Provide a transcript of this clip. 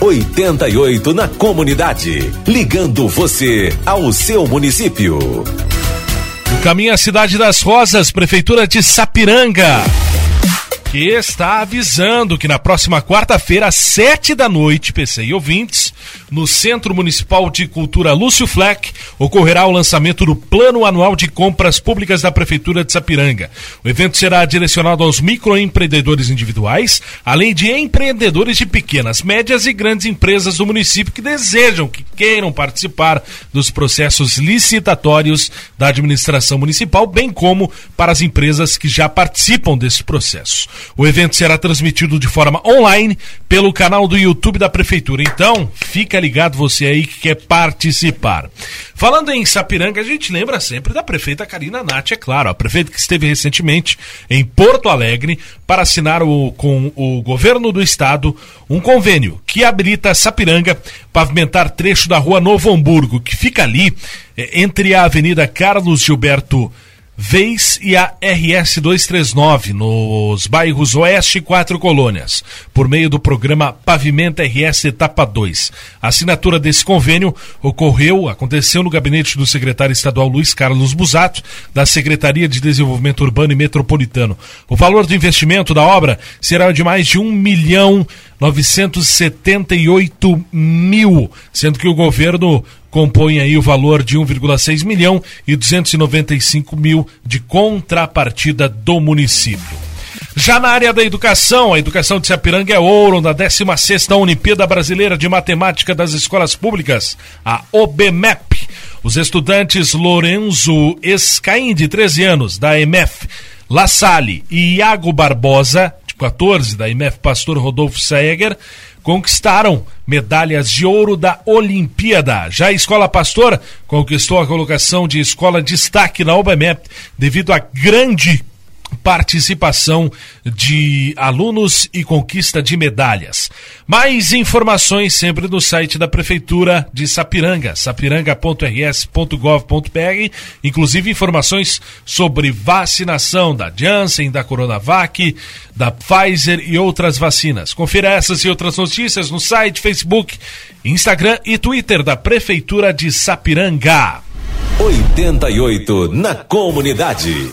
88 na comunidade. Ligando você ao seu município. Caminho à Cidade das Rosas, Prefeitura de Sapiranga que está avisando que na próxima quarta-feira, às sete da noite, PC e ouvintes, no Centro Municipal de Cultura Lúcio Fleck, ocorrerá o lançamento do Plano Anual de Compras Públicas da Prefeitura de Sapiranga. O evento será direcionado aos microempreendedores individuais, além de empreendedores de pequenas, médias e grandes empresas do município que desejam, que queiram participar dos processos licitatórios da administração municipal, bem como para as empresas que já participam desse processo. O evento será transmitido de forma online pelo canal do YouTube da Prefeitura. Então, fica ligado você aí que quer participar. Falando em Sapiranga, a gente lembra sempre da prefeita Karina Nath, é claro, a prefeita que esteve recentemente em Porto Alegre para assinar o, com o governo do estado um convênio que habilita Sapiranga pavimentar trecho da rua Novo Hamburgo, que fica ali é, entre a Avenida Carlos Gilberto Vez e a RS 239 nos bairros Oeste e Quatro Colônias, por meio do programa Pavimenta RS Etapa 2. A assinatura desse convênio ocorreu, aconteceu no gabinete do secretário estadual Luiz Carlos Busato, da Secretaria de Desenvolvimento Urbano e Metropolitano. O valor do investimento da obra será de mais de um milhão 978 mil, sendo que o governo compõe aí o valor de 1,6 milhão e 295 mil de contrapartida do município. Já na área da educação, a educação de Sapiranga é ouro na 16ª Olimpíada Brasileira de Matemática das Escolas Públicas, a OBMEP. Os estudantes Lorenzo Escaim, de 13 anos, da EMF, La Salle e Iago Barbosa, 14 da IMF Pastor Rodolfo Seeger conquistaram medalhas de ouro da Olimpíada. Já a Escola Pastor conquistou a colocação de escola destaque na OBMEP devido à grande participação de alunos e conquista de medalhas. Mais informações sempre no site da Prefeitura de Sapiranga, sapiranga.rs.gov.br, inclusive informações sobre vacinação da Janssen, da Coronavac, da Pfizer e outras vacinas. Confira essas e outras notícias no site, Facebook, Instagram e Twitter da Prefeitura de Sapiranga. 88 na comunidade.